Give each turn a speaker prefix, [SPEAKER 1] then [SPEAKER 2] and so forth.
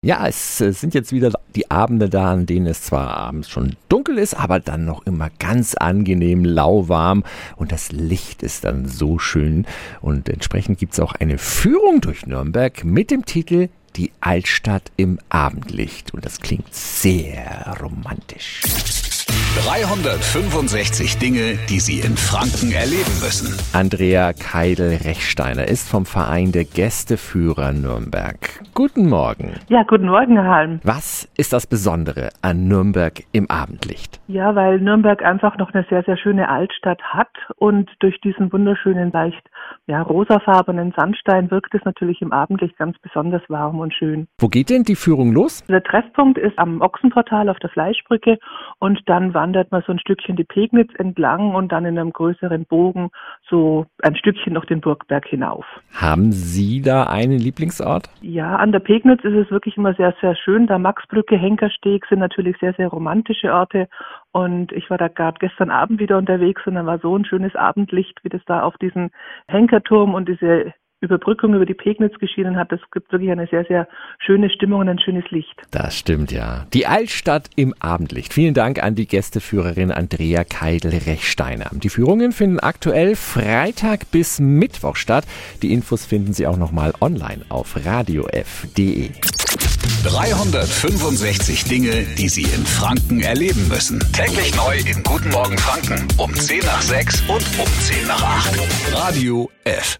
[SPEAKER 1] Ja, es äh, sind jetzt wieder die Abende da, an denen es zwar abends schon dunkel ist, aber dann noch immer ganz angenehm lauwarm und das Licht ist dann so schön. Und entsprechend gibt es auch eine Führung durch Nürnberg mit dem Titel Die Altstadt im Abendlicht. Und das klingt sehr romantisch.
[SPEAKER 2] 365 Dinge, die Sie in Franken erleben müssen.
[SPEAKER 1] Andrea Keidel-Rechsteiner ist vom Verein der Gästeführer Nürnberg. Guten Morgen.
[SPEAKER 3] Ja, guten Morgen, Herr Halm.
[SPEAKER 1] Was ist das Besondere an Nürnberg im Abendlicht?
[SPEAKER 3] Ja, weil Nürnberg einfach noch eine sehr, sehr schöne Altstadt hat und durch diesen wunderschönen, leicht ja, rosafarbenen Sandstein wirkt es natürlich im Abendlicht ganz besonders warm und schön.
[SPEAKER 1] Wo geht denn die Führung los?
[SPEAKER 3] Der Treffpunkt ist am Ochsenportal auf der Fleischbrücke und dann wandert man so ein Stückchen die Pegnitz entlang und dann in einem größeren Bogen so ein Stückchen noch den Burgberg hinauf.
[SPEAKER 1] Haben Sie da einen Lieblingsort?
[SPEAKER 3] Ja, an der Pegnitz ist es wirklich immer sehr, sehr schön. Da Maxbrücke, Henkersteg sind natürlich sehr, sehr romantische Orte und ich war da gerade gestern Abend wieder unterwegs und dann war so ein schönes Abendlicht, wie das da auf diesen Henkerturm und diese Überbrückung über die Pegnitz geschienen hat. Das gibt wirklich eine sehr, sehr schöne Stimmung und ein schönes Licht.
[SPEAKER 1] Das stimmt, ja. Die Altstadt im Abendlicht. Vielen Dank an die Gästeführerin Andrea Keidel-Rechsteiner. Die Führungen finden aktuell Freitag bis Mittwoch statt. Die Infos finden Sie auch nochmal online auf radiof.de.
[SPEAKER 2] 365 Dinge, die Sie in Franken erleben müssen. Täglich neu in Guten Morgen Franken um 10 nach 6 und um 10 nach 8. Radio F.